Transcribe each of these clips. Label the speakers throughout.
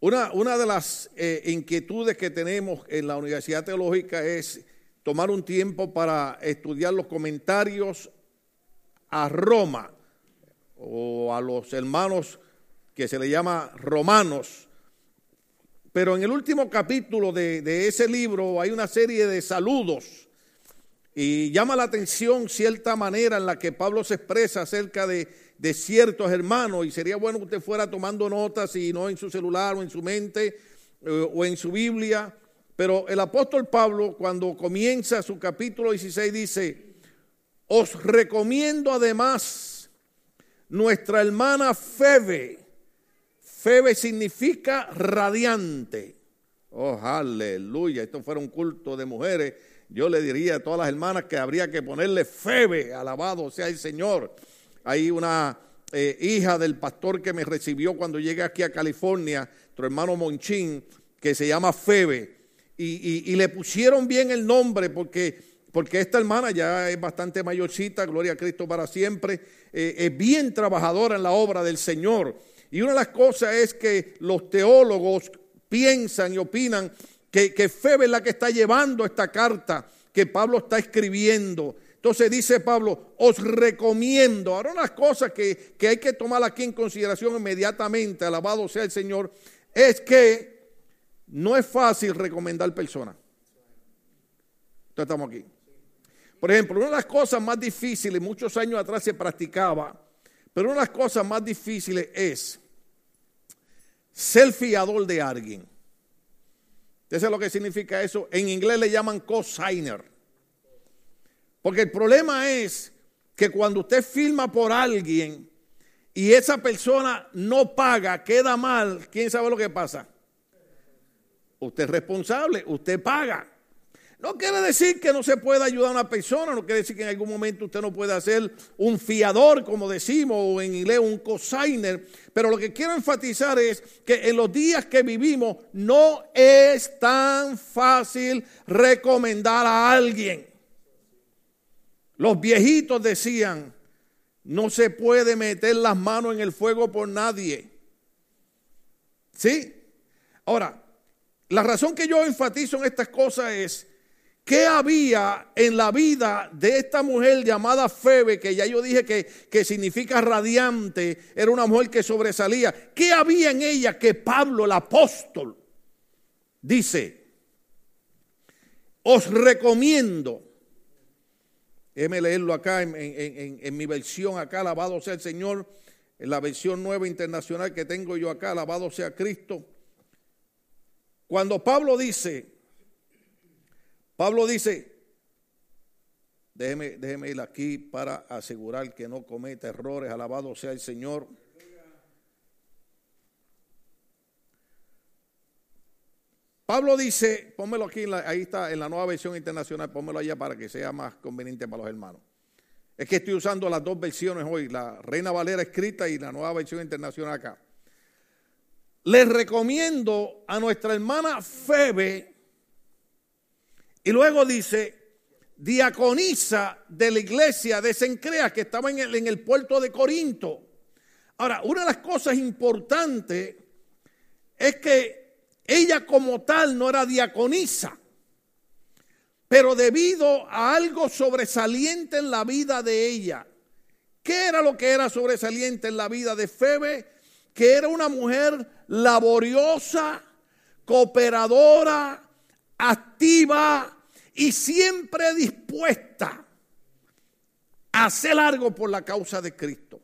Speaker 1: Una, una de las eh, inquietudes que tenemos en la Universidad Teológica es tomar un tiempo para estudiar los comentarios a Roma o a los hermanos que se le llama romanos. Pero en el último capítulo de, de ese libro hay una serie de saludos y llama la atención cierta manera en la que Pablo se expresa acerca de de ciertos hermanos y sería bueno que usted fuera tomando notas y no en su celular o en su mente eh, o en su Biblia. Pero el apóstol Pablo cuando comienza su capítulo 16 dice, os recomiendo además nuestra hermana Febe. Febe significa radiante. Oh, aleluya. Esto fuera un culto de mujeres. Yo le diría a todas las hermanas que habría que ponerle Febe. Alabado sea el Señor. Hay una eh, hija del pastor que me recibió cuando llegué aquí a California, tu hermano Monchín, que se llama Febe. Y, le pusieron bien el nombre porque, porque esta hermana ya es bastante mayorcita, gloria a Cristo para siempre, eh, es bien trabajadora en la obra del Señor. Y una de las cosas es que los teólogos piensan y opinan que, que Febe es la que está llevando esta carta que Pablo está escribiendo. Entonces dice Pablo, os recomiendo. Ahora unas cosas que, que hay que tomar aquí en consideración inmediatamente, alabado sea el Señor, es que no es fácil recomendar personas. Entonces estamos aquí. Por ejemplo, una de las cosas más difíciles, muchos años atrás se practicaba, pero una de las cosas más difíciles es ser fiador de alguien. ¿Usted sabe lo que significa eso? En inglés le llaman co-signer. Porque el problema es que cuando usted firma por alguien y esa persona no paga, queda mal, ¿quién sabe lo que pasa? Usted es responsable, usted paga. No quiere decir que no se pueda ayudar a una persona, no quiere decir que en algún momento usted no pueda ser un fiador, como decimos, o en inglés un cosigner, pero lo que quiero enfatizar es que en los días que vivimos no es tan fácil recomendar a alguien. Los viejitos decían, no se puede meter las manos en el fuego por nadie. ¿Sí? Ahora, la razón que yo enfatizo en estas cosas es, ¿qué había en la vida de esta mujer llamada Febe, que ya yo dije que, que significa radiante, era una mujer que sobresalía? ¿Qué había en ella que Pablo, el apóstol, dice, os recomiendo Déjeme leerlo acá en, mi versión acá, alabado sea el Señor, en la versión nueva internacional que tengo yo acá, alabado sea Cristo. Cuando Pablo dice, Pablo dice, déjeme, déjeme ir aquí para asegurar que no cometa errores, alabado sea el Señor. Pablo dice, pónmelo aquí, ahí está en la nueva versión internacional, pónmelo allá para que sea más conveniente para los hermanos. Es que estoy usando las dos versiones hoy, la Reina Valera escrita y la nueva versión internacional acá. Les recomiendo a nuestra hermana Febe, y luego dice, diaconisa de la iglesia de Sencrea, que estaba en el puerto de Corinto. Ahora, una de las cosas importantes es que ella como tal no era diaconisa, pero debido a algo sobresaliente en la vida de ella, ¿qué era lo que era sobresaliente en la vida de Febe? Que era una mujer laboriosa, cooperadora, activa y siempre dispuesta a hacer algo por la causa de Cristo.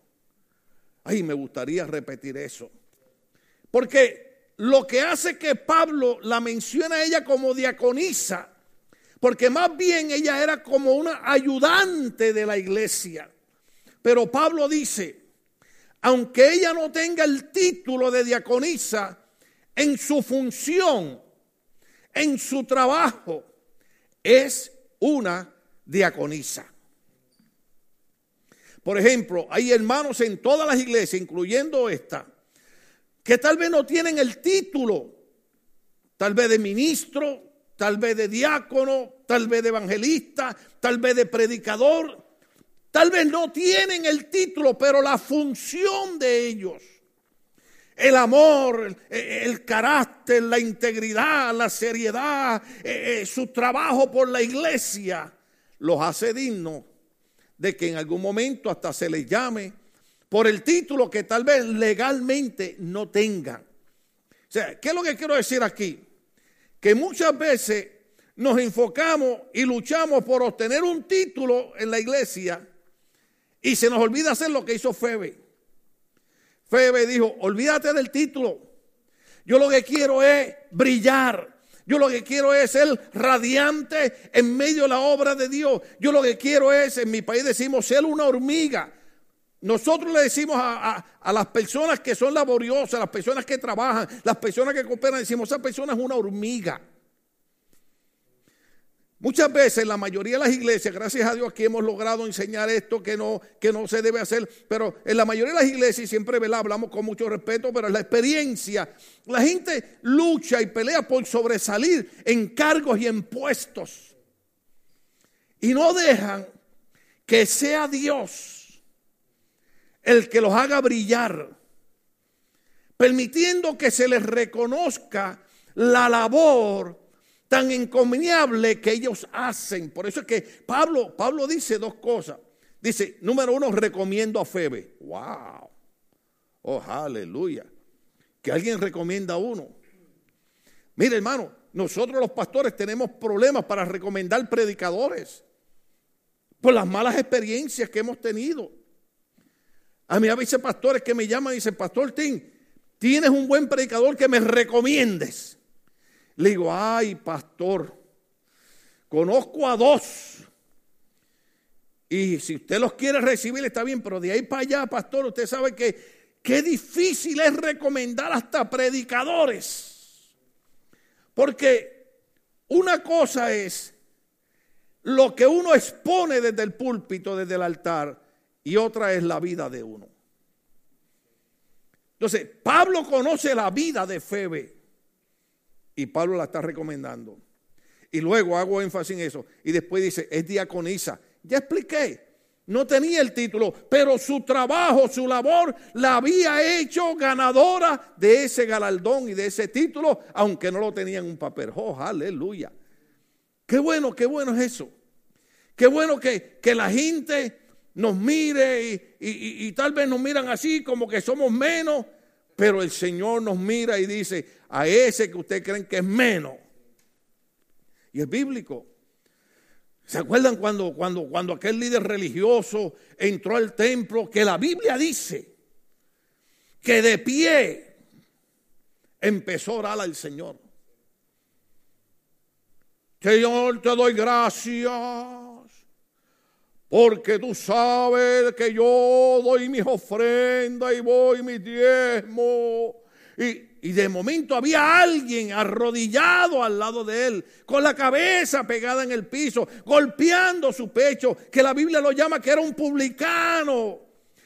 Speaker 1: Ay, me gustaría repetir eso. Porque lo que hace que Pablo la mencione a ella como diaconisa, porque más bien ella era como una ayudante de la iglesia. Pero Pablo dice, aunque ella no tenga el título de diaconisa, en su función, en su trabajo, es una diaconisa. Por ejemplo, hay hermanos en todas las iglesias, incluyendo esta, que tal vez no tienen el título, tal vez de ministro, tal vez de diácono, tal vez de evangelista, tal vez de predicador, tal vez no tienen el título, pero la función de ellos el amor, el carácter, la integridad, la seriedad, eh, eh, su trabajo por la iglesia, los hace dignos de que en algún momento hasta se les llame por el título que tal vez legalmente no tengan. O sea, ¿qué es lo que quiero decir aquí? Que muchas veces nos enfocamos y luchamos por obtener un título en la iglesia y se nos olvida hacer lo que hizo Febe. Febe dijo, olvídate del título. Yo lo que quiero es brillar. Yo lo que quiero es ser radiante en medio de la obra de Dios. Yo lo que quiero es, en mi país decimos, ser una hormiga. Nosotros le decimos a, a, las personas que son laboriosas, las personas que trabajan, las personas que cooperan, decimos, esa persona es una hormiga. Muchas veces la mayoría de las iglesias, gracias a Dios aquí hemos logrado enseñar esto que no, que no se debe hacer, pero en la mayoría de las iglesias, y siempre hablamos con mucho respeto, pero en la experiencia, la gente lucha y pelea por sobresalir en cargos y en puestos. Y no dejan que sea Dios el que los haga brillar, permitiendo que se les reconozca la labor tan encomiable que ellos hacen. Por eso es que Pablo, Pablo dice dos cosas. Dice, número uno, recomiendo a Febe. Wow. Oh, aleluya. Que alguien recomienda a uno. Mire, hermano, nosotros los pastores tenemos problemas para recomendar predicadores por las malas experiencias que hemos tenido. A mí a veces pastores que me llaman y dicen, Pastor Tim, tienes un buen predicador que me recomiendes. Le digo, ay, pastor, conozco a dos. Y si usted los quiere recibir, está bien, pero de ahí para allá, pastor, usted sabe que qué difícil es recomendar hasta predicadores. Porque una cosa es lo que uno expone desde el púlpito, desde el altar, y otra es la vida de uno. Entonces, Pablo conoce la vida de Febe. Y Pablo la está recomendando. Y luego hago énfasis en eso. Y después dice, es diaconisa. Ya expliqué. No tenía el título, pero su trabajo, su labor, la había hecho ganadora de ese galardón y de ese título, aunque no lo tenía en un papel. Oh, aleluya. Qué bueno, qué bueno es eso. Qué bueno que, que la gente nos mire y, tal vez nos miran así como que somos menos, pero el Señor nos mira y dice, a ese que ustedes creen que es menos. Y es bíblico. ¿Se acuerdan cuando, cuando, cuando aquel líder religioso entró al templo? Que la Biblia dice que de pie empezó a orar al Señor. Señor, te doy gracias porque tú sabes que yo doy mis ofrendas y voy mis diezmos. Y, y, de momento había alguien arrodillado al lado de él, con la cabeza pegada en el piso, golpeando su pecho, que la Biblia lo llama que era un publicano.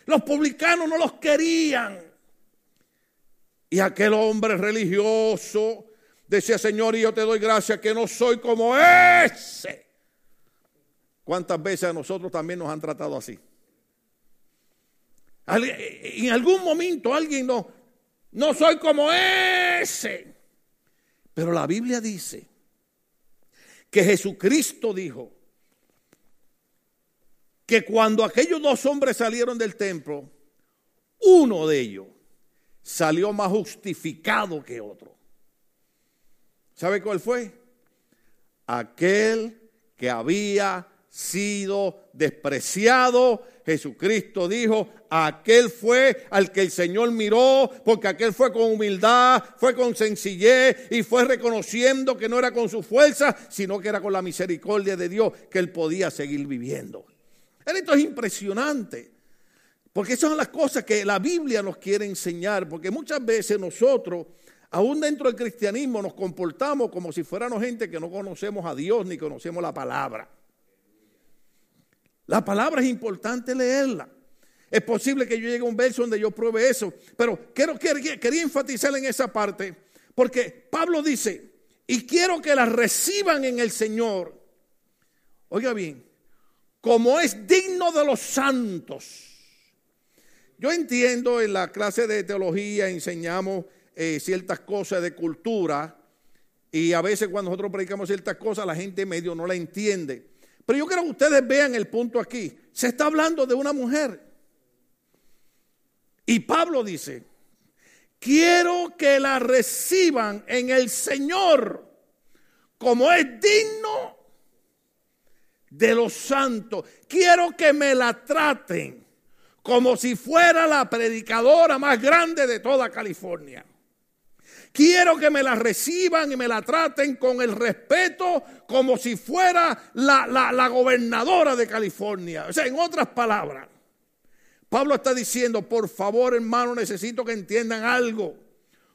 Speaker 1: Los publicanos no los querían. Y aquel hombre religioso decía, Señor, y yo te doy gracias que no soy como ese. ¿Cuántas veces a nosotros también nos han tratado así? En algún momento alguien no, no soy como ese. Pero la Biblia dice que Jesucristo dijo que cuando aquellos dos hombres salieron del templo, uno de ellos salió más justificado que otro. ¿Sabe cuál fue? Aquel que había sido despreciado. Jesucristo dijo, aquel fue al que el Señor miró, porque aquel fue con humildad, fue con sencillez y fue reconociendo que no era con su fuerza, sino que era con la misericordia de Dios que él podía seguir viviendo. Esto es impresionante, porque esas son las cosas que la Biblia nos quiere enseñar, porque muchas veces nosotros, aún dentro del cristianismo, nos comportamos como si fuéramos gente que no conocemos a Dios ni conocemos la palabra. La palabra es importante leerla. Es posible que yo llegue a un verso donde yo pruebe eso, pero quiero, quería, quería enfatizar en esa parte, porque Pablo dice, y quiero que la reciban en el Señor, oiga bien, como es digno de los santos, yo entiendo en la clase de teología enseñamos eh, ciertas cosas de cultura y a veces cuando nosotros predicamos ciertas cosas la gente medio no la entiende. Pero yo quiero que ustedes vean el punto aquí. Se está hablando de una mujer. Y Pablo dice, quiero que la reciban en el Señor como es digno de los santos. Quiero que me la traten como si fuera la predicadora más grande de toda California. Quiero que me la reciban y me la traten con el respeto como si fuera la, la, gobernadora de California. O sea, en otras palabras, Pablo está diciendo, por favor hermano, necesito que entiendan algo.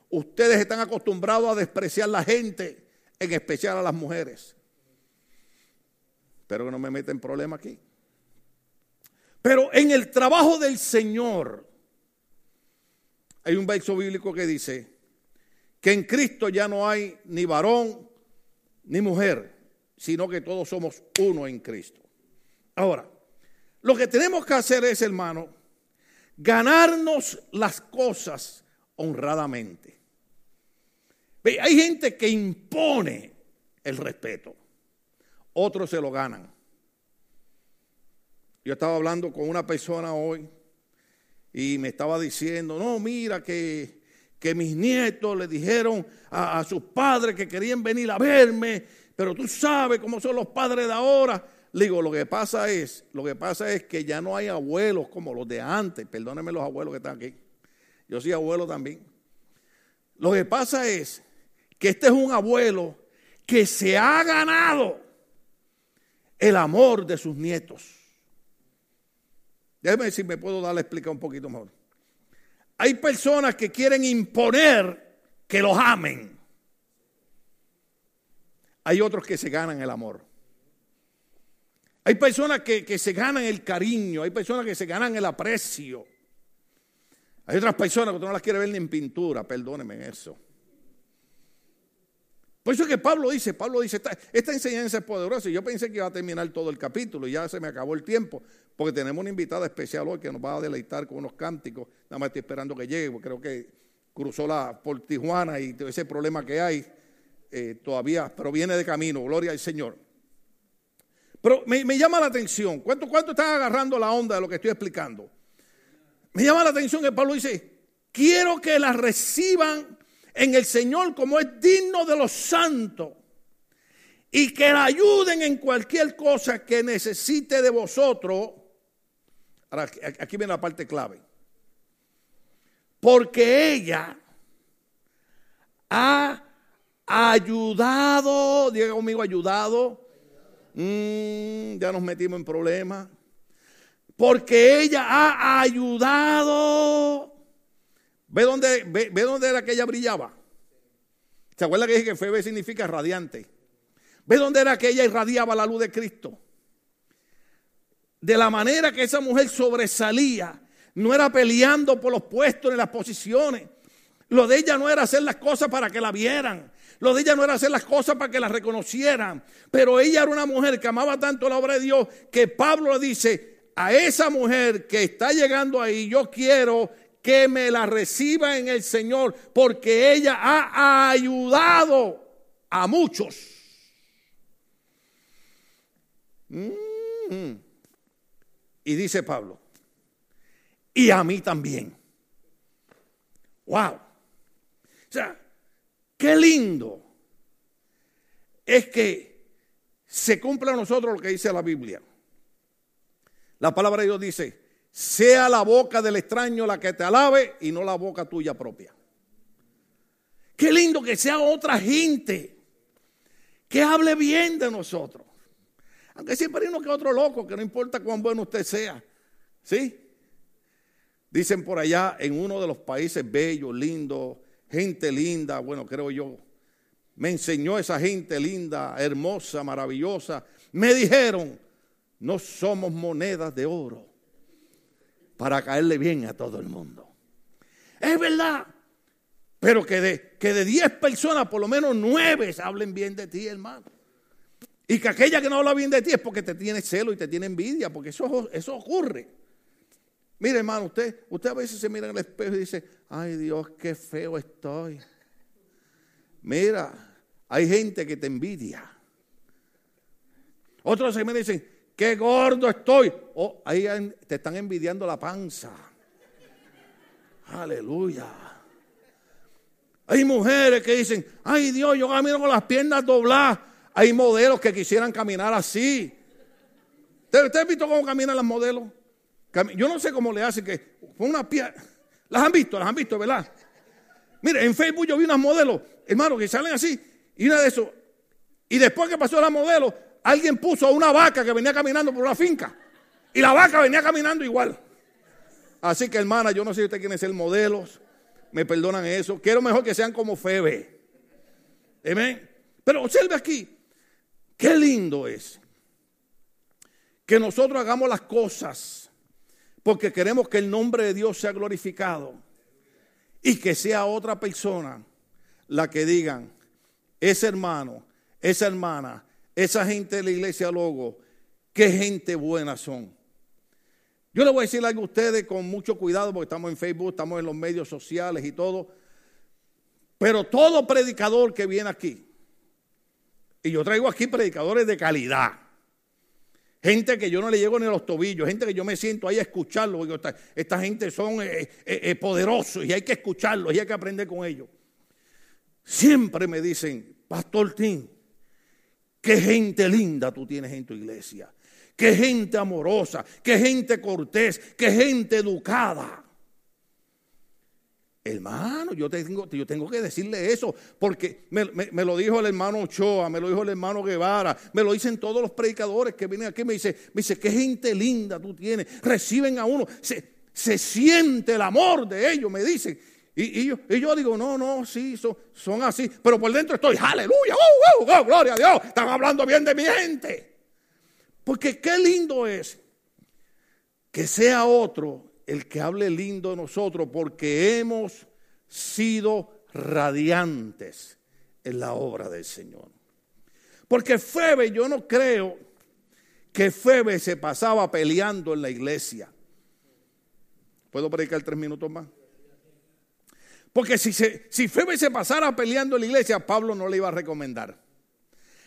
Speaker 1: Ustedes están acostumbrados a despreciar a la gente, en especial a las mujeres. Espero que no me meten problema aquí. Pero en el trabajo del Señor hay un verso bíblico que dice que en Cristo ya no hay ni varón ni mujer, sino que todos somos uno en Cristo. Ahora, lo que tenemos que hacer es, hermano, ganarnos las cosas honradamente. Hay gente que impone el respeto, otros se lo ganan. Yo estaba hablando con una persona hoy y me estaba diciendo, no, mira que, que mis nietos le dijeron a, sus padres que querían venir a verme, pero tú sabes cómo son los padres de ahora. Le digo, lo que pasa es, lo que pasa es que ya no hay abuelos como los de antes. Perdónenme los abuelos que están aquí. Yo soy abuelo también. Lo que pasa es que este es un abuelo que se ha ganado el amor de sus nietos. Déjeme si me puedo darle explicar un poquito mejor. Hay personas que quieren imponer que los amen. Hay otros que se ganan el amor. Hay personas que, se ganan el cariño, hay personas que se ganan el aprecio. Hay otras personas que no las quieres ver ni en pintura, perdóneme eso. Por eso es que Pablo dice, Pablo dice, esta, enseñanza es poderosa. Y yo pensé que iba a terminar todo el capítulo y ya se me acabó el tiempo, porque tenemos una invitada especial hoy que nos va a deleitar con unos cánticos. Nada más estoy esperando que llegue, porque creo que cruzó la por Tijuana y ese problema que hay eh, todavía, pero viene de camino, gloria al Señor. Pero me, llama la atención, ¿cuánto, ¿cuánto están agarrando la onda de lo que estoy explicando? Me llama la atención que Pablo dice, quiero que la reciban en el Señor como es digno de los santos y que la ayuden en cualquier cosa que necesite de vosotros. Ahora, aquí viene la parte clave. Porque ella ha ayudado, diga conmigo, ayudado Mm, ya nos metimos en problemas. Porque ella ha ayudado. ¿Ve dónde, ve, dónde era que ella brillaba? ¿Se acuerda que dije que Febe significa radiante? ¿Ve dónde era que ella irradiaba la luz de Cristo? De la manera que esa mujer sobresalía, no era peleando por los puestos ni las posiciones. Lo de ella no era hacer las cosas para que la vieran. Lo de ella no era hacer las cosas para que la reconocieran, pero ella era una mujer que amaba tanto la obra de Dios que Pablo le dice, a esa mujer que está llegando ahí, yo quiero que me la reciba en el Señor, porque ella ha ayudado a muchos. Mm. Y dice Pablo, y a mí también. Wow. O sea, Qué lindo es que se cumpla a nosotros lo que dice la Biblia. La palabra de Dios dice, sea la boca del extraño la que te alabe y no la boca tuya propia. Qué lindo que sea otra gente que hable bien de nosotros. Aunque siempre hay uno que otro loco, que no importa cuán bueno usted sea. ¿Sí? Dicen por allá en uno de los países bellos, lindos, gente linda, bueno, creo yo. Me enseñó esa gente linda, hermosa, maravillosa. Me dijeron, no somos monedas de oro para caerle bien a todo el mundo. Es verdad, pero que de, que de 10 personas, por lo menos nueve hablen bien de ti, hermano. Y que aquella que no habla bien de ti es porque te tiene celo y te tiene envidia, porque eso, eso ocurre. Mire, hermano, usted, usted a veces se mira en el espejo y dice, ay Dios, qué feo estoy. Mira, hay gente que te envidia. Otros se me dicen, qué gordo estoy. Oh, ahí te están envidiando la panza. Aleluya. Hay mujeres que dicen, ay Dios, yo camino con las piernas dobladas. Hay modelos que quisieran caminar así. ¿Usted, ha visto cómo caminan las modelos? Yo no sé cómo le hacen que con una pierna. Las han visto, las han visto, ¿verdad? Mire, en Facebook yo vi unas modelos, hermano, que salen así. Y una de esos. Y después que pasó la modelo, alguien puso a una vaca que venía caminando por la finca. Y la vaca venía caminando igual. Así que, hermana, yo no sé si usted quiere ser modelos. Me perdonan eso. Quiero mejor que sean como Febe. Amén. Pero observe aquí. Qué lindo es que nosotros hagamos las cosas porque queremos que el nombre de Dios sea glorificado y que sea otra persona la que digan, ese hermano, esa hermana, esa gente de la iglesia Logo, qué gente buena son. Yo le voy a decir algo a ustedes con mucho cuidado porque estamos en Facebook, estamos en los medios sociales y todo. Pero todo predicador que viene aquí, y yo traigo aquí predicadores de calidad, gente que yo no le llego ni a los tobillos, gente que yo me siento ahí a escucharlos, esta, gente son eh, eh, eh, poderosos y hay que escucharlos y hay que aprender con ellos. Siempre me dicen, Pastor Tim, qué gente linda tú tienes en tu iglesia, qué gente amorosa, qué gente cortés, qué gente educada. Hermano, yo tengo, yo tengo que decirle eso, porque me, lo dijo el hermano Ochoa, me lo dijo el hermano Guevara, me lo dicen todos los predicadores que vienen aquí, me dice, me dice, qué gente linda tú tienes, reciben a uno, se, se siente el amor de ellos, me dicen. Y, yo, digo, no, no, sí, son, así. Pero por dentro estoy, aleluya, oh, oh, oh, gloria a Dios, están hablando bien de mi gente. Porque qué lindo es que sea otro el que hable lindo de nosotros, porque hemos sido radiantes en la obra del Señor. Porque Febe, yo no creo que Febe se pasaba peleando en la iglesia. ¿Puedo predicar tres minutos más? Porque si, se, si Febe se pasara peleando en la iglesia, Pablo no le iba a recomendar.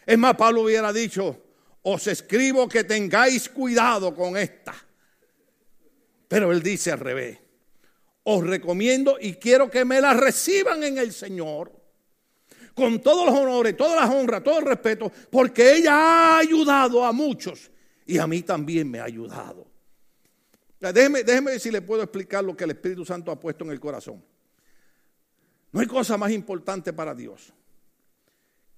Speaker 1: Es más, Pablo hubiera dicho, os escribo que tengáis cuidado con esta. Pero él dice al revés, os recomiendo y quiero que me la reciban en el Señor, con todos los honores, todas las honras, todo el respeto, porque ella ha ayudado a muchos y a mí también me ha ayudado. Déjeme, déjeme ver si le puedo explicar lo que el Espíritu Santo ha puesto en el corazón. No hay cosa más importante para Dios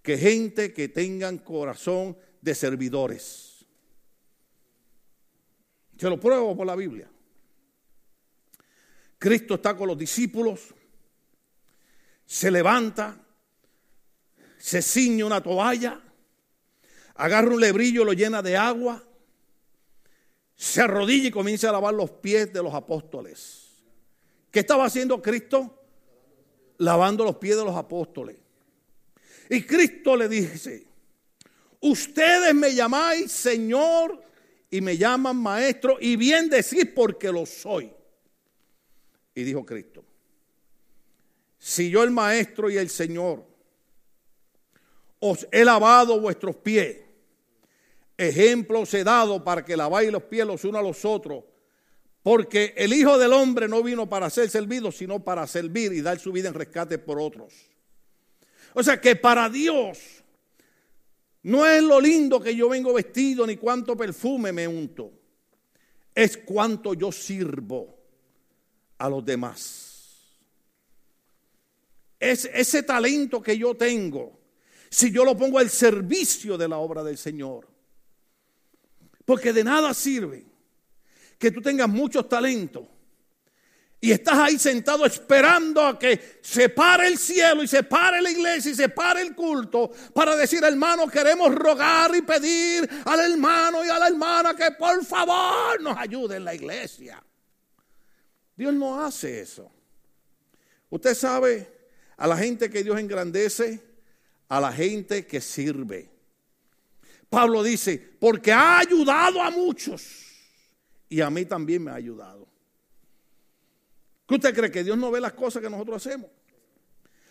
Speaker 1: que gente que tengan corazón de servidores. Se lo pruebo por la Biblia. Cristo está con los discípulos, se levanta, se ciñe una toalla, agarra un lebrillo, lo llena de agua, se arrodilla y comienza a lavar los pies de los apóstoles. ¿Qué estaba haciendo Cristo? Lavando los pies de los apóstoles. Y Cristo le dice, ustedes me llamáis Señor y me llaman Maestro y bien decís porque lo soy. Y dijo Cristo, si yo el Maestro y el Señor os he lavado vuestros pies, ejemplos he dado para que laváis los pies los unos a los otros, porque el Hijo del Hombre no vino para ser servido, sino para servir y dar su vida en rescate por otros. O sea que para Dios no es lo lindo que yo vengo vestido ni cuánto perfume me unto. Es cuánto yo sirvo a los demás. Es ese talento que yo tengo, si yo lo pongo al servicio de la obra del Señor. Porque de nada sirve que tú tengas muchos talentos y estás ahí sentado esperando a que se pare el cielo y se pare la iglesia y se pare el culto para decir, hermano, queremos rogar y pedir al hermano y a la hermana que por favor nos ayude en la iglesia. Dios no hace eso. Usted sabe a la gente que Dios engrandece, a la gente que sirve. Pablo dice, porque ha ayudado a muchos y a mí también me ha ayudado. ¿Qué usted cree? ¿Que Dios no ve las cosas que nosotros hacemos?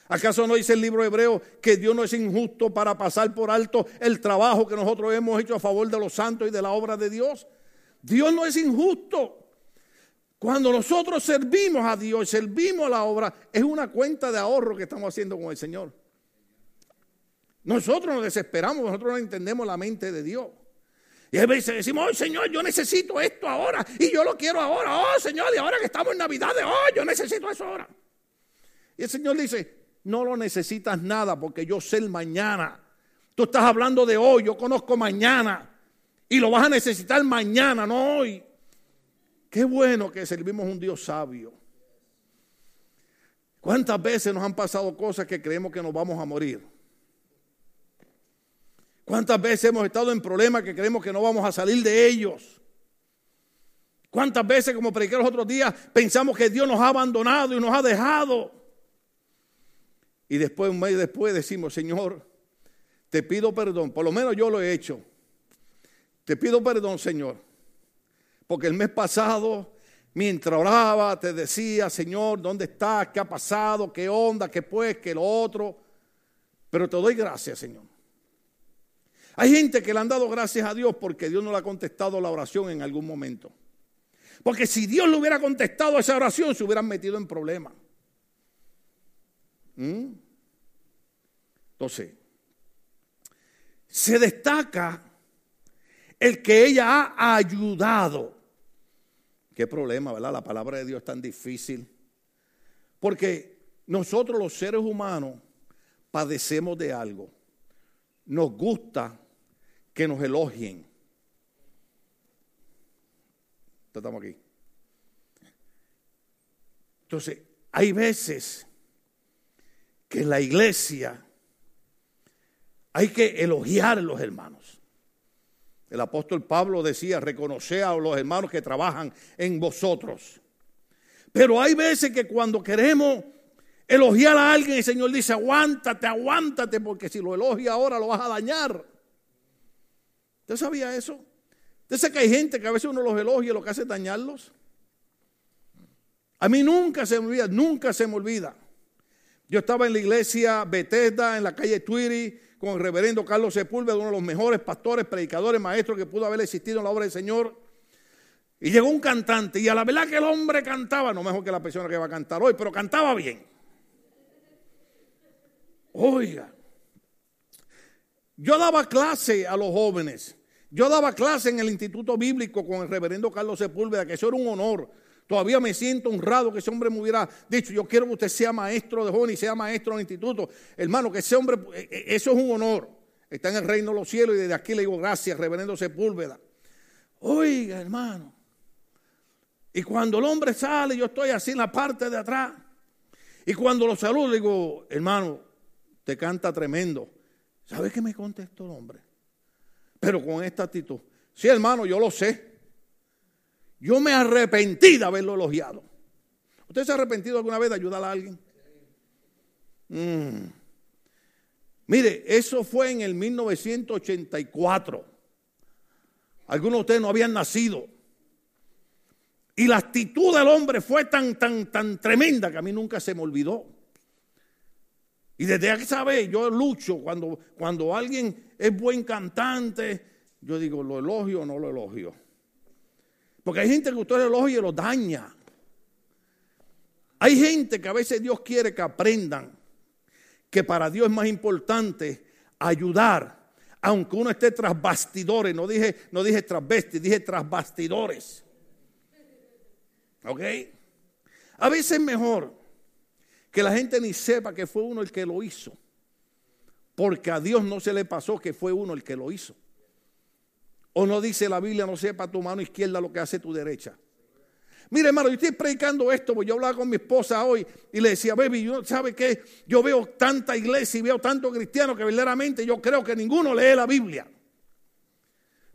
Speaker 1: ¿Acaso no dice el libro hebreo que Dios no es injusto para pasar por alto el trabajo que nosotros hemos hecho a favor de los santos y de la obra de Dios? Dios no es injusto. Cuando nosotros servimos a Dios, servimos a la obra, es una cuenta de ahorro que estamos haciendo con el Señor. Nosotros nos desesperamos, nosotros no entendemos la mente de Dios. Y a veces decimos, oh Señor, yo necesito esto ahora y yo lo quiero ahora. Oh Señor, y ahora que estamos en Navidad, oh, yo necesito eso ahora. Y el Señor dice, no lo necesitas nada porque yo sé el mañana. Tú estás hablando de hoy, yo conozco mañana y lo vas a necesitar mañana, no hoy. Qué bueno que servimos un Dios sabio. ¿Cuántas veces nos han pasado cosas que creemos que nos vamos a morir? ¿Cuántas veces hemos estado en problemas que creemos que no vamos a salir de ellos? ¿Cuántas veces, como prediqué los otros días, pensamos que Dios nos ha abandonado y nos ha dejado? Y después, un mes después, decimos, Señor, te pido perdón. Por lo menos yo lo he hecho. Te pido perdón, Señor. Porque el mes pasado, mientras oraba, te decía, Señor, ¿dónde estás? ¿Qué ha pasado? ¿Qué onda? ¿Qué pues? ¿Qué lo otro? Pero te doy gracias, Señor. Hay gente que le han dado gracias a Dios porque Dios no le ha contestado la oración en algún momento. Porque si Dios le hubiera contestado esa oración, se hubieran metido en problemas. ¿Mm? Entonces, se destaca el que ella ha ayudado. Qué problema, ¿verdad? La palabra de Dios es tan difícil. Porque nosotros los seres humanos padecemos de algo. Nos gusta que nos elogien. Estamos aquí. Entonces, hay veces que en la iglesia hay que elogiar a los hermanos. El apóstol Pablo decía, reconocer a los hermanos que trabajan en vosotros. Pero hay veces que cuando queremos elogiar a alguien, el Señor dice, aguántate, aguántate, porque si lo elogia ahora lo vas a dañar. ¿Usted sabía eso? ¿Usted sabe que hay gente que a veces uno los elogia y lo que hace es dañarlos? A mí nunca se me olvida, nunca se me olvida. Yo estaba en la iglesia Bethesda, en la calle Twiri, con el reverendo Carlos Sepúlveda, uno de los mejores pastores, predicadores, maestros que pudo haber existido en la obra del Señor. Y llegó un cantante, y a la verdad que el hombre cantaba, no mejor que la persona que va a cantar hoy, pero cantaba bien. Oiga, yo daba clase a los jóvenes yo daba clase en el Instituto Bíblico con el reverendo Carlos Sepúlveda, que eso era un honor. Todavía me siento honrado que ese hombre me hubiera dicho, yo quiero que usted sea maestro de jóvenes y sea maestro del instituto. Hermano, que ese hombre, eh, eh, eso es un honor. Está en el reino de los cielos y desde aquí le digo gracias, reverendo Sepúlveda. Oiga, hermano. Y cuando el hombre sale, yo estoy así en la parte de atrás. Y cuando lo saludo, le digo, hermano, te canta tremendo. ¿Sabe qué me contestó el hombre? Pero con esta actitud. Sí, hermano, yo lo sé. Yo me arrepentí de haberlo elogiado. ¿Usted se ha arrepentido alguna vez de ayudar a alguien? Mm. Mire, eso fue en el 1984. Algunos de ustedes no habían nacido. Y la actitud del hombre fue tan, tan, tan tremenda que a mí nunca se me olvidó. Y desde esa vez yo lucho cuando, cuando alguien es buen cantante, yo digo, ¿lo elogio o no lo elogio? Porque hay gente que usted elogia y lo daña. Hay gente que a veces Dios quiere que aprendan que para Dios es más importante ayudar, aunque uno esté tras bastidores. No dije, no dije tras vestis, dije tras bastidores. ¿Ok? A veces es mejor que la gente ni sepa que fue uno el que lo hizo. Porque a Dios no se le pasó que fue uno el que lo hizo. O no dice la Biblia, no sepa tu mano izquierda lo que hace tu derecha. Mire, hermano, yo estoy predicando esto, porque yo hablaba con mi esposa hoy y le decía, baby, ¿sabe qué? Yo veo tanta iglesia y veo tanto cristiano que verdaderamente yo creo que ninguno lee la Biblia.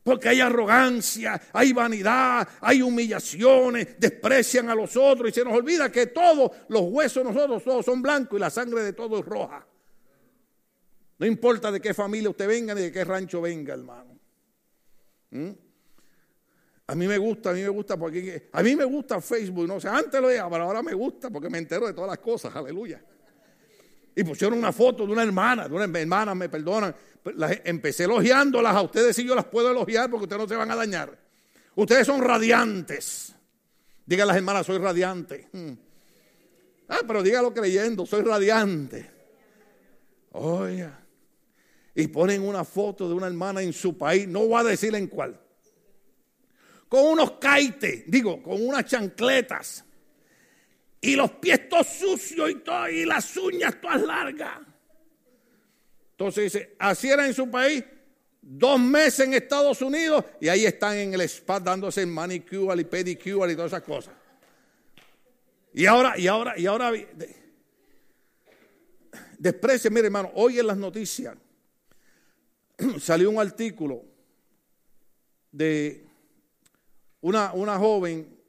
Speaker 1: Porque hay arrogancia, hay vanidad, hay humillaciones, desprecian a los otros y se nos olvida que todos los huesos nosotros todos son blancos y la sangre de todos es roja. No importa de qué familia usted venga ni de qué rancho venga, hermano. ¿Mm? A mí me gusta, a mí me gusta porque a mí me gusta Facebook, no sé, antes lo veía, pero ahora me gusta porque me entero de todas las cosas, aleluya. Y pusieron una foto de una hermana, de una hermana, me perdonan. empecé elogiándolas a ustedes y yo las puedo elogiar porque ustedes no se van a dañar. Ustedes son radiantes. Digan las hermanas, soy radiante. Hmm. Ah, pero dígalo creyendo, soy radiante. Oiga. Y ponen una foto de una hermana en su país, no voy a decir en cuál. Con unos caites, digo, con unas chancletas y los pies todos sucios y, todo, y las uñas todas largas. Entonces dice, así era en su país, dos meses en Estados Unidos y ahí están en el spa dándose manicure y pedicure y todas esas cosas. Y ahora, y ahora, y ahora, desprecia, mire hermano, hoy en las noticias salió un artículo de una, una joven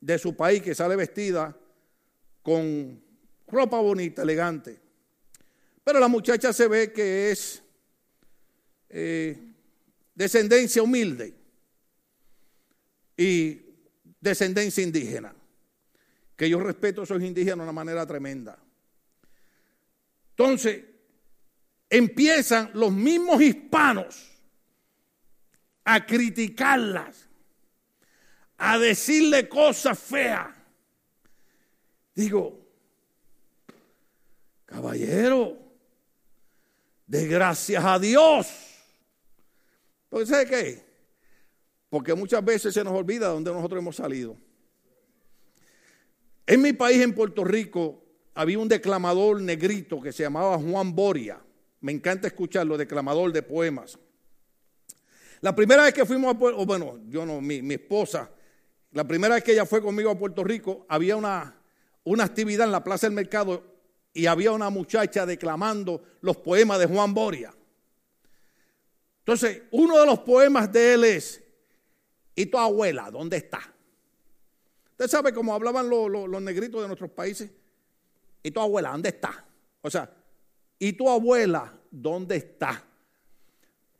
Speaker 1: de su país que sale vestida con ropa bonita, elegante. Pero la muchacha se ve que es eh, descendencia humilde y descendencia indígena. Que yo respeto a esos indígenas de una manera tremenda. Entonces, empiezan los mismos hispanos a criticarlas a decirle cosas feas. Digo, caballero, de gracias a Dios. Porque ¿sabe qué? Porque muchas veces se nos olvida de dónde nosotros hemos salido. En mi país, en Puerto Rico, había un declamador negrito que se llamaba Juan Boria. Me encanta escucharlo, declamador de poemas. La primera vez que fuimos a Puerto bueno, yo no, mi, mi esposa la primera vez que ella fue conmigo a Puerto Rico, había una, una actividad en la Plaza del Mercado y había una muchacha declamando los poemas de Juan Boria. Entonces, uno de los poemas de él es, ¿y tu abuela dónde está? Usted sabe cómo hablaban los, negritos de nuestros países. ¿Y tu abuela dónde está? O sea, ¿y tu abuela dónde está?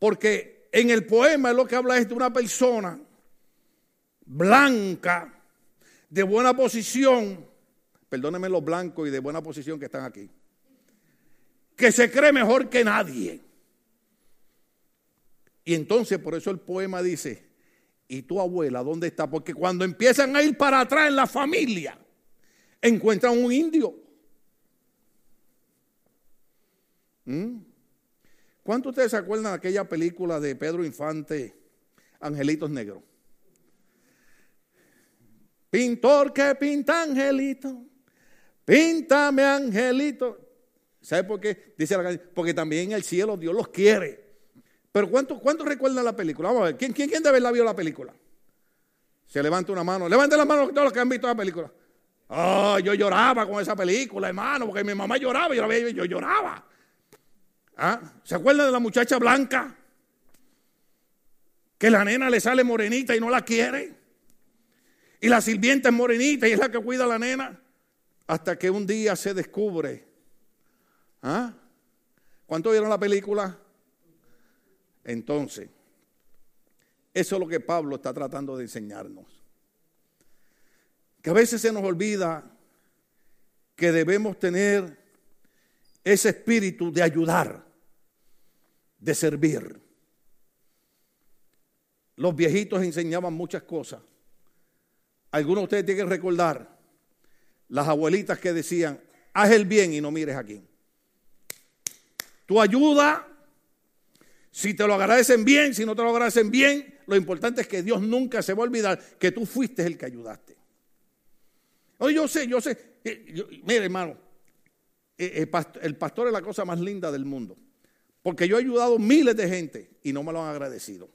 Speaker 1: Porque en el poema lo que habla de una persona blanca, de buena posición, perdónenme los blancos y de buena posición que están aquí, que se cree mejor que nadie. Y entonces por eso el poema dice, ¿y tu abuela dónde está? Porque cuando empiezan a ir para atrás en la familia, encuentran un indio. ¿Mm? ¿Cuántos de ustedes se acuerdan de aquella película de Pedro Infante, Angelitos Negros? Pintor que pinta angelito, píntame angelito. ¿Sabe por qué? Dice la canción, porque también el cielo Dios los quiere. Pero ¿cuántos cuánto recuerdan la película? Vamos a ver, ¿quién, quién, quién de vio la película? Se levanta una mano. Levante la mano todos los que han visto la película. Oh, yo lloraba con esa película, hermano, porque mi mamá lloraba y yo, yo lloraba. ¿Ah? ¿Se acuerdan de la muchacha blanca? Que la nena le sale morenita y no la quiere. Y la sirvienta es morenita y es la que cuida a la nena. Hasta que un día se descubre. ¿Ah? ¿Cuánto vieron la película? Entonces, eso es lo que Pablo está tratando de enseñarnos. Que a veces se nos olvida que debemos tener ese espíritu de ayudar, de servir. Los viejitos enseñaban muchas cosas. Algunos de ustedes tienen que recordar las abuelitas que decían, haz el bien y no mires aquí. Tu ayuda, si te lo agradecen bien, si no te lo agradecen bien, lo importante es que Dios nunca se va a olvidar que tú fuiste el que ayudaste. Oye, yo sé, yo sé. Eh, mire, hermano, eh, el pastor es la cosa más linda del mundo. Porque yo he ayudado miles de gente y no me lo han agradecido.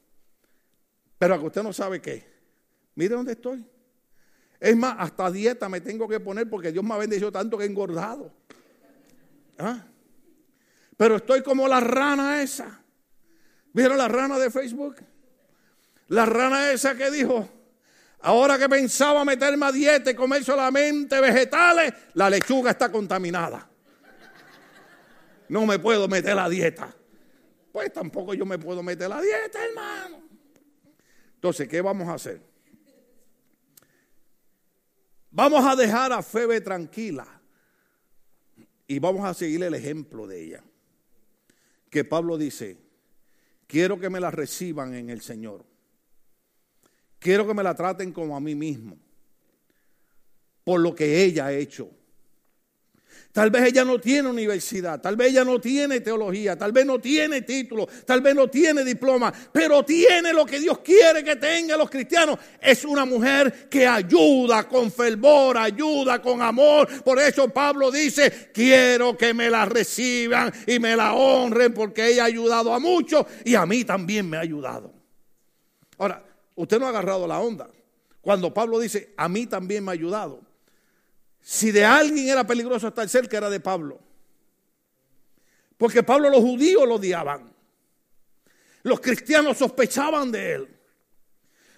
Speaker 1: Pero a que usted no sabe qué. Mire dónde estoy. Es más, hasta dieta me tengo que poner porque Dios me ha bendecido tanto que he engordado. ¿Ah? Pero estoy como la rana esa. ¿Vieron la rana de Facebook? La rana esa que dijo, ahora que pensaba meterme a dieta y comer solamente vegetales, la lechuga está contaminada. No me puedo meter a dieta. Pues tampoco yo me puedo meter a dieta, hermano. Entonces, ¿qué vamos a hacer? Vamos a dejar a Febe tranquila y vamos a seguir el ejemplo de ella. Que Pablo dice, quiero que me la reciban en el Señor. Quiero que me la traten como a mí mismo, por lo que ella ha hecho. Tal vez ella no tiene universidad, tal vez ella no tiene teología, tal vez no tiene título, tal vez no tiene diploma, pero tiene lo que Dios quiere que tengan los cristianos. Es una mujer que ayuda con fervor, ayuda con amor. Por eso Pablo dice, quiero que me la reciban y me la honren porque ella ha ayudado a muchos y a mí también me ha ayudado. Ahora, usted no ha agarrado la onda. Cuando Pablo dice, a mí también me ha ayudado. Si de alguien era peligroso estar cerca, era de Pablo. Porque Pablo los judíos lo odiaban. Los cristianos sospechaban de él.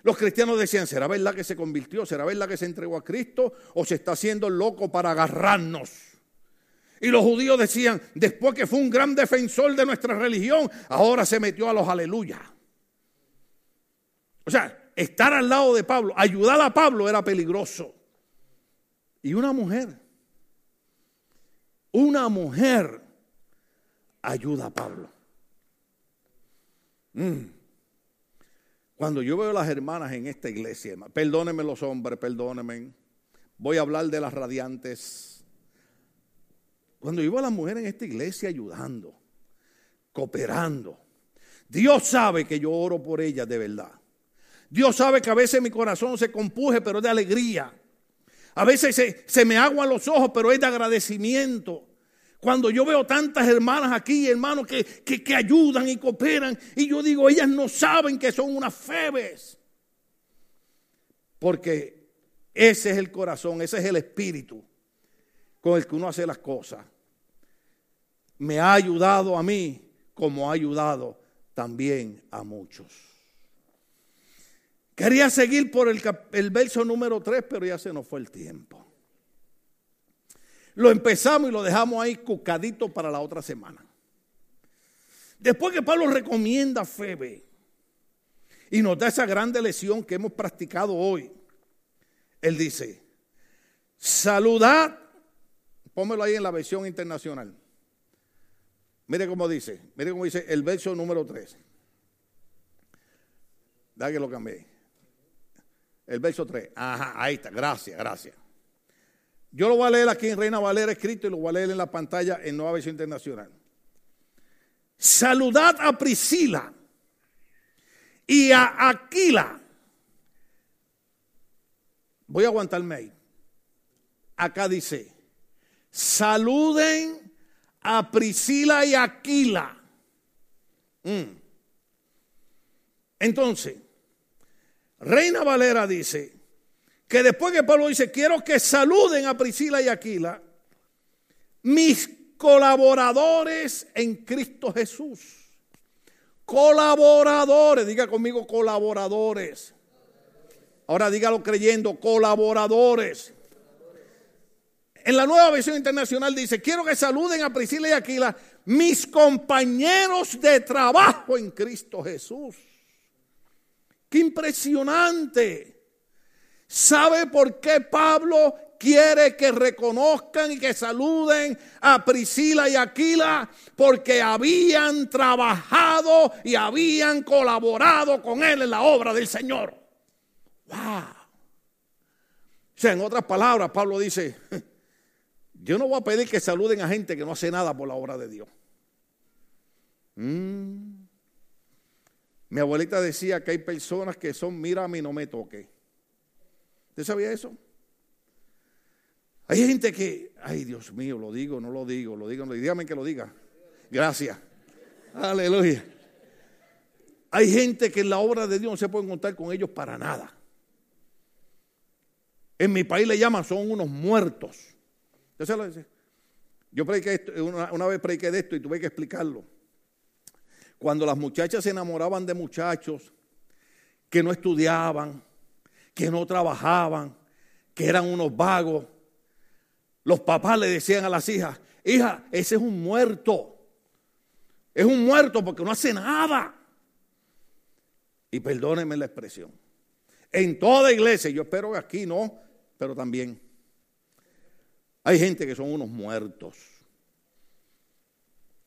Speaker 1: Los cristianos decían, ¿será verdad que se convirtió? ¿Será verdad que se entregó a Cristo? ¿O se está haciendo loco para agarrarnos? Y los judíos decían, después que fue un gran defensor de nuestra religión, ahora se metió a los aleluya. O sea, estar al lado de Pablo, ayudar a Pablo era peligroso. Y una mujer, una mujer ayuda a Pablo. Mm. Cuando yo veo las hermanas en esta iglesia, perdónenme los hombres, perdónenme, voy a hablar de las radiantes. Cuando yo veo a las mujeres en esta iglesia ayudando, cooperando, Dios sabe que yo oro por ellas de verdad. Dios sabe que a veces mi corazón se compuje, pero de alegría. A veces se, me aguan los ojos, pero es de agradecimiento. Cuando yo veo tantas hermanas aquí, hermanos, que, que, ayudan y cooperan, y yo digo, ellas no saben que son unas febes. Porque ese es el corazón, ese es el espíritu con el que uno hace las cosas. Me ha ayudado a mí como ha ayudado también a muchos. Quería seguir por el, verso número 3, pero ya se nos fue el tiempo. Lo empezamos y lo dejamos ahí cucadito para la otra semana. Después que Pablo recomienda Febe y nos da esa grande lección que hemos practicado hoy, él dice, saludad, pónmelo ahí en la versión internacional. Mire cómo dice, mire cómo dice el verso número 3. Da que lo cambié. El verso 3. Ajá, ahí está. Gracias, gracias. Yo lo voy a leer aquí en Reina Valera escrito y lo voy a leer en la pantalla en Nueva Versión Internacional. Saludad a Priscila y a Aquila. Voy a aguantarme ahí. Acá dice, saluden a Priscila y Aquila. Mm. Entonces, Reina Valera dice que después que Pablo dice, quiero que saluden a Priscila y Aquila, mis colaboradores en Cristo Jesús. Colaboradores, diga conmigo colaboradores. Ahora dígalo creyendo, colaboradores. En la nueva versión internacional dice, quiero que saluden a Priscila y Aquila, mis compañeros de trabajo en Cristo Jesús impresionante! ¿Sabe por qué Pablo quiere que reconozcan y que saluden a Priscila y Aquila? Porque habían trabajado y habían colaborado con él en la obra del Señor. ¡Wow! O sea, en otras palabras, Pablo dice, yo no voy a pedir que saluden a gente que no hace nada por la obra de Dios. Mm. Mi abuelita decía que hay personas que son, mira a mí, no me toque. ¿Usted sabía eso? Hay gente que, ay Dios mío, lo digo, no lo digo, lo digo, dígame que lo diga. Gracias. Aleluya. Hay gente que en la obra de Dios no se puede contar con ellos para nada. En mi país le llaman, son unos muertos. Yo prediqué esto, una, una vez prediqué de esto y tuve que explicarlo cuando las muchachas se enamoraban de muchachos que no estudiaban, que no trabajaban, que eran unos vagos, los papás le decían a las hijas, hija, ese es un muerto. Es un muerto porque no hace nada. Y perdónenme la expresión. En toda iglesia, yo espero que aquí no, pero también. Hay gente que son unos muertos.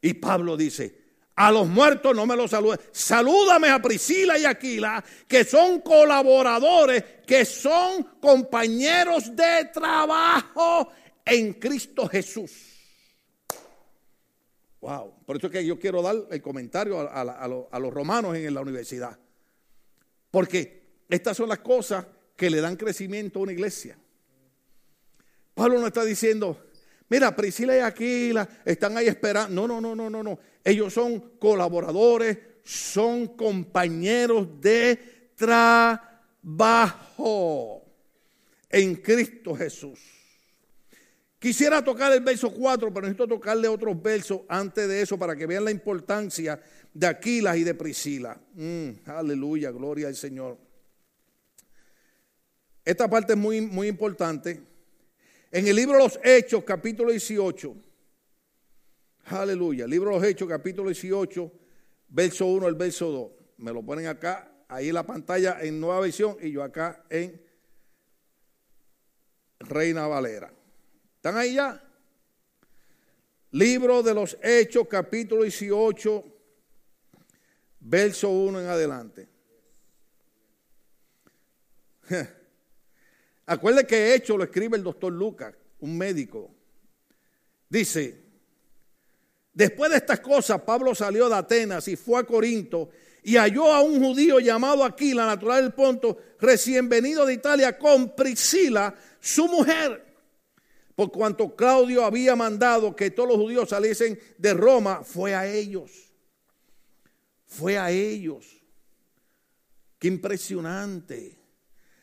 Speaker 1: Y Pablo dice, a los muertos no me los saludes. Salúdame a Priscila y Aquila, que son colaboradores, que son compañeros de trabajo en Cristo Jesús. Wow. Por eso es que yo quiero dar el comentario a, los romanos en la universidad. Porque estas son las cosas que le dan crecimiento a una iglesia. Pablo no está diciendo, mira, Priscila y Aquila están ahí esperando. No, no, no, no, no, no. Ellos son colaboradores, son compañeros de trabajo en Cristo Jesús. Quisiera tocar el verso 4, pero necesito tocarle otros versos antes de eso para que vean la importancia de Aquilas y de Priscila. Mm, aleluya, gloria al Señor. Esta parte es muy, muy importante. En el libro de los Hechos, capítulo 18. Aleluya. Libro de los Hechos, capítulo 18, verso 1 el verso 2. Me lo ponen acá, ahí en la pantalla en nueva versión y yo acá en Reina Valera. ¿Están ahí ya? Libro de los Hechos, capítulo 18, verso 1 en adelante. Acuerde que Hecho lo escribe el doctor Lucas, un médico. Dice, después de estas cosas, Pablo salió de Atenas y fue a Corinto y halló a un judío llamado Aquila, natural del Ponto, recién venido de Italia, con Priscila, su mujer por cuanto Claudio había mandado que todos los judíos saliesen de Roma, fue a ellos. Fue a ellos. Qué impresionante.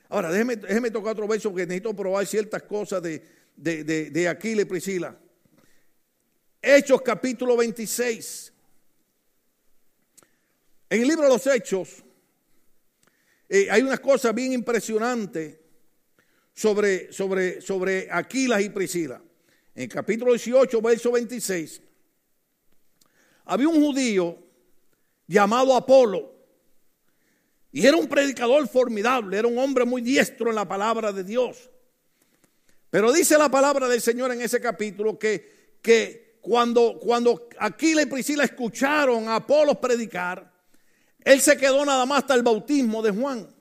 Speaker 1: Ahora, déjeme, tocar otro verso porque necesito probar ciertas cosas de, de, de, Aquila y Priscila. Hechos capítulo 26. En el libro de los Hechos eh, hay una cosa bien impresionante sobre, sobre, sobre Aquilas y Priscila. En el capítulo 18, verso 26, había un judío llamado Apolo. Y era un predicador formidable, era un hombre muy diestro en la palabra de Dios. Pero dice la palabra del Señor en ese capítulo que, que cuando, Aquila y Priscila escucharon a Apolo predicar, él se quedó nada más hasta el bautismo de Juan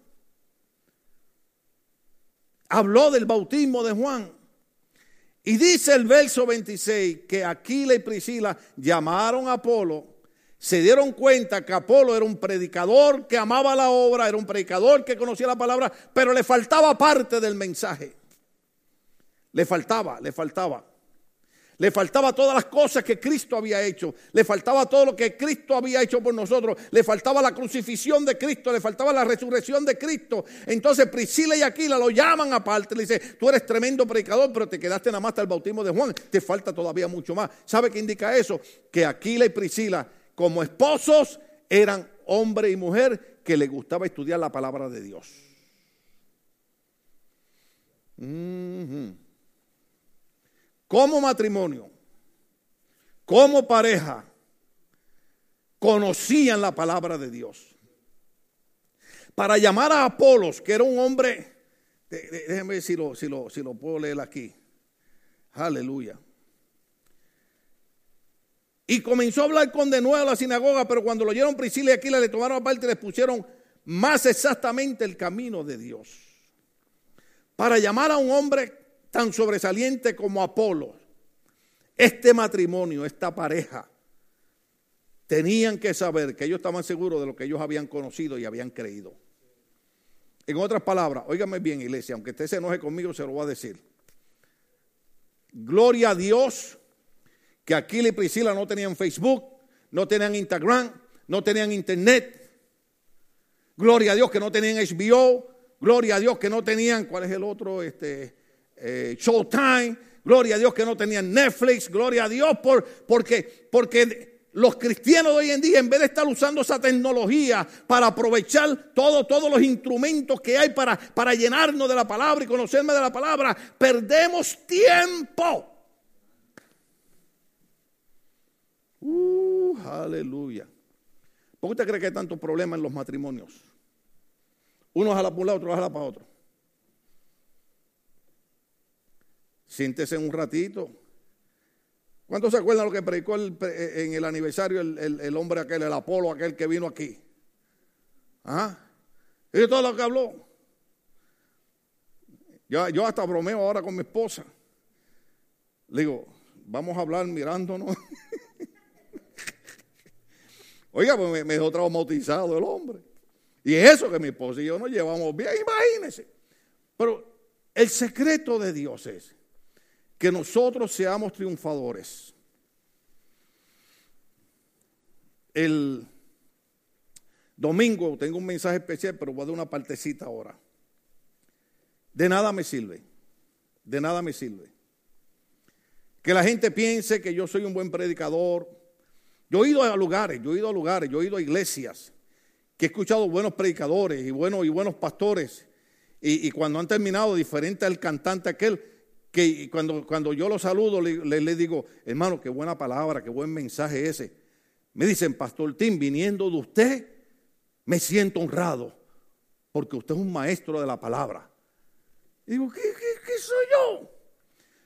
Speaker 1: habló del bautismo de Juan. Y dice el verso 26 que Aquila y Priscila llamaron a Apolo, se dieron cuenta que Apolo era un predicador que amaba la obra, era un predicador que conocía la palabra, pero le faltaba parte del mensaje. Le faltaba, le faltaba. Le faltaba todas las cosas que Cristo había hecho. Le faltaba todo lo que Cristo había hecho por nosotros. Le faltaba la crucifixión de Cristo. Le faltaba la resurrección de Cristo. Entonces Priscila y Aquila lo llaman aparte. Le dice, tú eres tremendo predicador, pero te quedaste nada más hasta el bautismo de Juan. Te falta todavía mucho más. ¿Sabe qué indica eso? Que Aquila y Priscila, como esposos, eran hombre y mujer que le gustaba estudiar la palabra de Dios. Como matrimonio, como pareja, conocían la palabra de Dios. Para llamar a Apolos, que era un hombre, déjenme ver si lo, si lo, si lo puedo leer aquí. Aleluya. Y comenzó a hablar con de nuevo a la sinagoga, pero cuando lo oyeron Priscila y Aquila le tomaron aparte y les pusieron más exactamente el camino de Dios. Para llamar a un hombre tan sobresaliente como Apolo, este matrimonio, esta pareja, tenían que saber que ellos estaban seguros de lo que ellos habían conocido y habían creído. En otras palabras, óigame bien, iglesia, aunque usted se enoje conmigo, se lo voy a decir. Gloria a Dios que Aquila y Priscila no tenían Facebook, no tenían Instagram, no tenían Internet. Gloria a Dios que no tenían HBO. Gloria a Dios que no tenían, ¿cuál es el otro? Este, eh, Showtime, gloria a Dios que no tenían Netflix, gloria a Dios por, porque, porque los cristianos de hoy en día, en vez de estar usando esa tecnología para aprovechar todo, todos los instrumentos que hay para, para llenarnos de la palabra y conocerme de la palabra, perdemos tiempo. Uh, aleluya. ¿Por qué usted cree que hay tantos problemas en los matrimonios? Uno jala para un lado, otro jala para otro. Siéntese un ratito. ¿Cuántos se acuerdan lo que predicó en el aniversario el, hombre aquel, el Apolo, aquel que vino aquí? ¿Ah? Y todo lo que habló. Yo, yo hasta bromeo ahora con mi esposa. Le digo, vamos a hablar mirándonos. Oiga, pues me, dejó traumatizado el hombre. Y eso que mi esposa y yo nos llevamos bien, imagínense. Pero el secreto de Dios es que nosotros seamos triunfadores. El domingo tengo un mensaje especial, pero voy a dar una partecita ahora. De nada me sirve, de nada me sirve. Que la gente piense que yo soy un buen predicador. Yo he ido a lugares, yo he ido a lugares, yo he ido a iglesias, que he escuchado buenos predicadores y buenos, y buenos pastores. Y, cuando han terminado, diferente al cantante aquel, que cuando, cuando yo lo saludo, le, digo, hermano, qué buena palabra, qué buen mensaje ese. Me dicen, Pastor Tim, viniendo de usted, me siento honrado, porque usted es un maestro de la palabra. Y digo, ¿qué, qué, soy yo?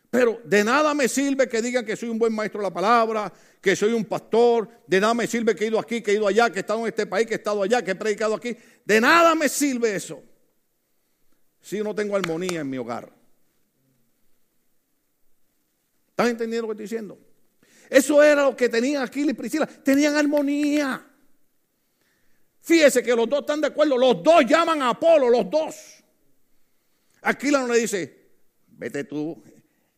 Speaker 1: Pero de nada me sirve que digan que soy un buen maestro de la palabra, que soy un pastor, de nada me sirve que he ido aquí, que he ido allá, que he estado en este país, que he estado allá, que he predicado aquí. De nada me sirve eso si no tengo armonía en mi hogar. ¿Están entendiendo lo que estoy diciendo? Eso era lo que tenían Aquiles y Priscila. Tenían armonía. Fíjese que los dos están de acuerdo. Los dos llaman a Apolo, los dos. Aquila no le dice, vete tú.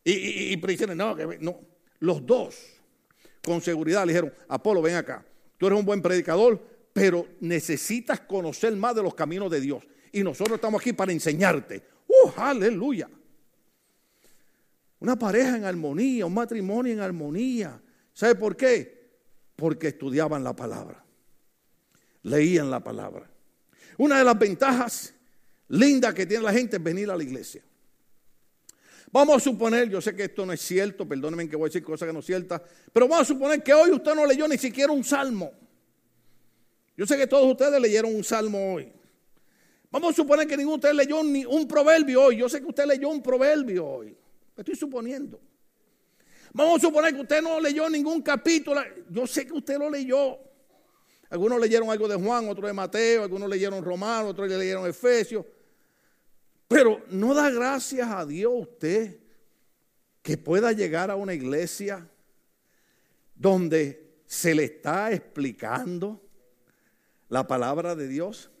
Speaker 1: Y, y, no, que, no. Los dos, con seguridad, le dijeron, Apolo, ven acá. Tú eres un buen predicador, pero necesitas conocer más de los caminos de Dios. Y nosotros estamos aquí para enseñarte. ¡Uh, aleluya! Una pareja en armonía, un matrimonio en armonía. ¿Sabe por qué? Porque estudiaban la palabra. Leían la palabra. Una de las ventajas linda que tiene la gente es venir a la iglesia. Vamos a suponer, yo sé que esto no es cierto, perdónenme que voy a decir cosas que no son ciertas, pero vamos a suponer que hoy usted no leyó ni siquiera un salmo. Yo sé que todos ustedes leyeron un salmo hoy. Vamos a suponer que ninguno de ustedes leyó ni un proverbio hoy. Yo sé que usted leyó un proverbio hoy. Estoy suponiendo. Vamos a suponer que usted no leyó ningún capítulo. Yo sé que usted lo leyó. Algunos leyeron algo de Juan, otros de Mateo, algunos leyeron Romano, otros leyeron Efesios. Pero no da gracias a Dios usted que pueda llegar a una iglesia donde se le está explicando la palabra de Dios.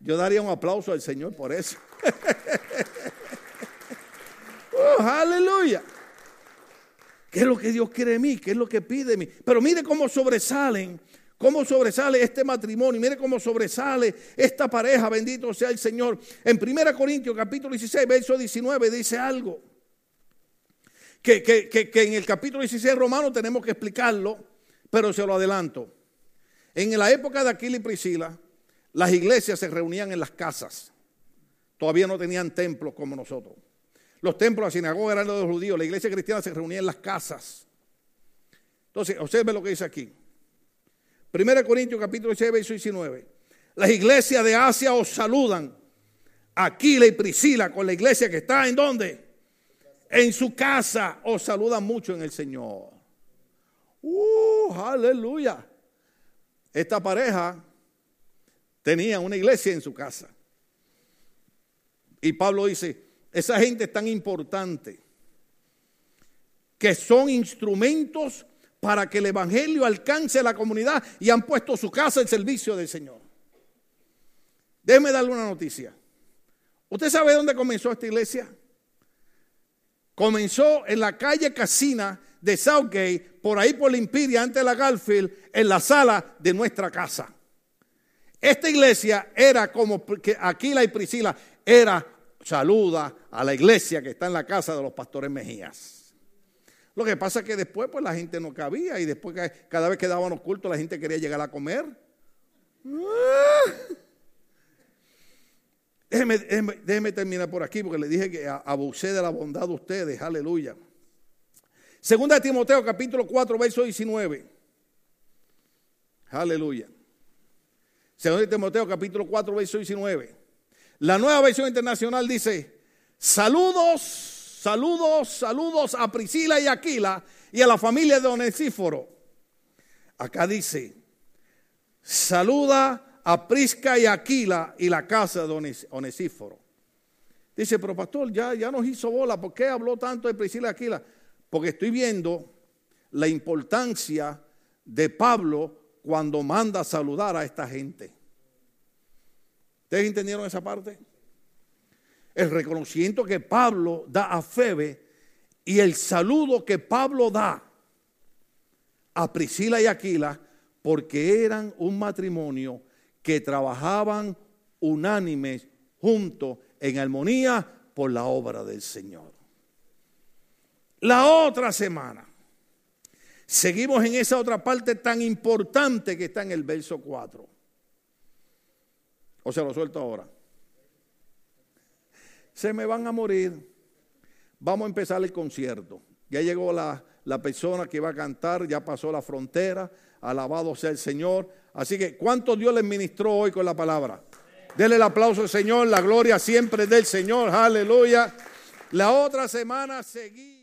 Speaker 1: Yo daría un aplauso al Señor por eso. oh, aleluya. ¿Qué es lo que Dios quiere de mí? ¿Qué es lo que pide de mí? Pero mire cómo sobresalen cómo sobresale este matrimonio. Mire cómo sobresale esta pareja, bendito sea el Señor. En 1 Corintios capítulo 16, verso 19 dice algo. Que, que, en el capítulo 16 romano tenemos que explicarlo, pero se lo adelanto. En la época de Aquila y Priscila, las iglesias se reunían en las casas. Todavía no tenían templos como nosotros. Los templos, la sinagoga eran los judíos. La iglesia cristiana se reunía en las casas. Entonces, observe lo que dice aquí. 1 Corintios capítulo 6, verso 19. Las iglesias de Asia os saludan. Aquila y Priscila con la iglesia que está en dónde? En su casa os saludan mucho en el Señor. Uh, aleluya. Esta pareja tenía una iglesia en su casa. Y Pablo dice, esa gente es tan importante que son instrumentos para que el Evangelio alcance a la comunidad y han puesto su casa en servicio del Señor. Déjeme darle una noticia. ¿Usted sabe dónde comenzó esta iglesia? Comenzó en la calle Casina de Southgate, por ahí por la Impiria, antes de la Garfield, en la sala de nuestra casa. Esta iglesia era como Aquila y Priscila era saluda a la iglesia que está en la casa de los pastores Mejías. Lo que pasa es que después pues la gente no cabía y después cada vez que daban cultos la gente quería llegar a comer. Ah. Déjeme, terminar por aquí porque le dije que abusé de la bondad de ustedes. Aleluya. Segunda de Timoteo capítulo 4 verso 19. Aleluya. Segunda Timoteo capítulo 4 verso 19. La nueva versión internacional dice, saludos, saludos, saludos a Priscila y Aquila y a la familia de Onesíforo. Acá dice, saluda a Prisca y Aquila y la casa de Onesíforo. Dice, pero pastor, ya, ya nos hizo bola, ¿por qué habló tanto de Priscila y Aquila? Porque estoy viendo la importancia de Pablo cuando manda a saludar a esta gente. ¿Ustedes entendieron esa parte? El reconocimiento que Pablo da a Febe y el saludo que Pablo da a Priscila y Aquila porque eran un matrimonio que trabajaban unánimes juntos en armonía por la obra del Señor. La otra semana, seguimos en esa otra parte tan importante que está en el verso 4. O se lo suelto ahora. Se me van a morir. Vamos a empezar el concierto. Ya llegó la, la persona que va a cantar, ya pasó la frontera. Alabado sea el Señor. Así que, ¿cuánto Dios les ministró hoy con la palabra? Dele el aplauso al Señor, la gloria siempre del Señor, aleluya. La otra semana seguí.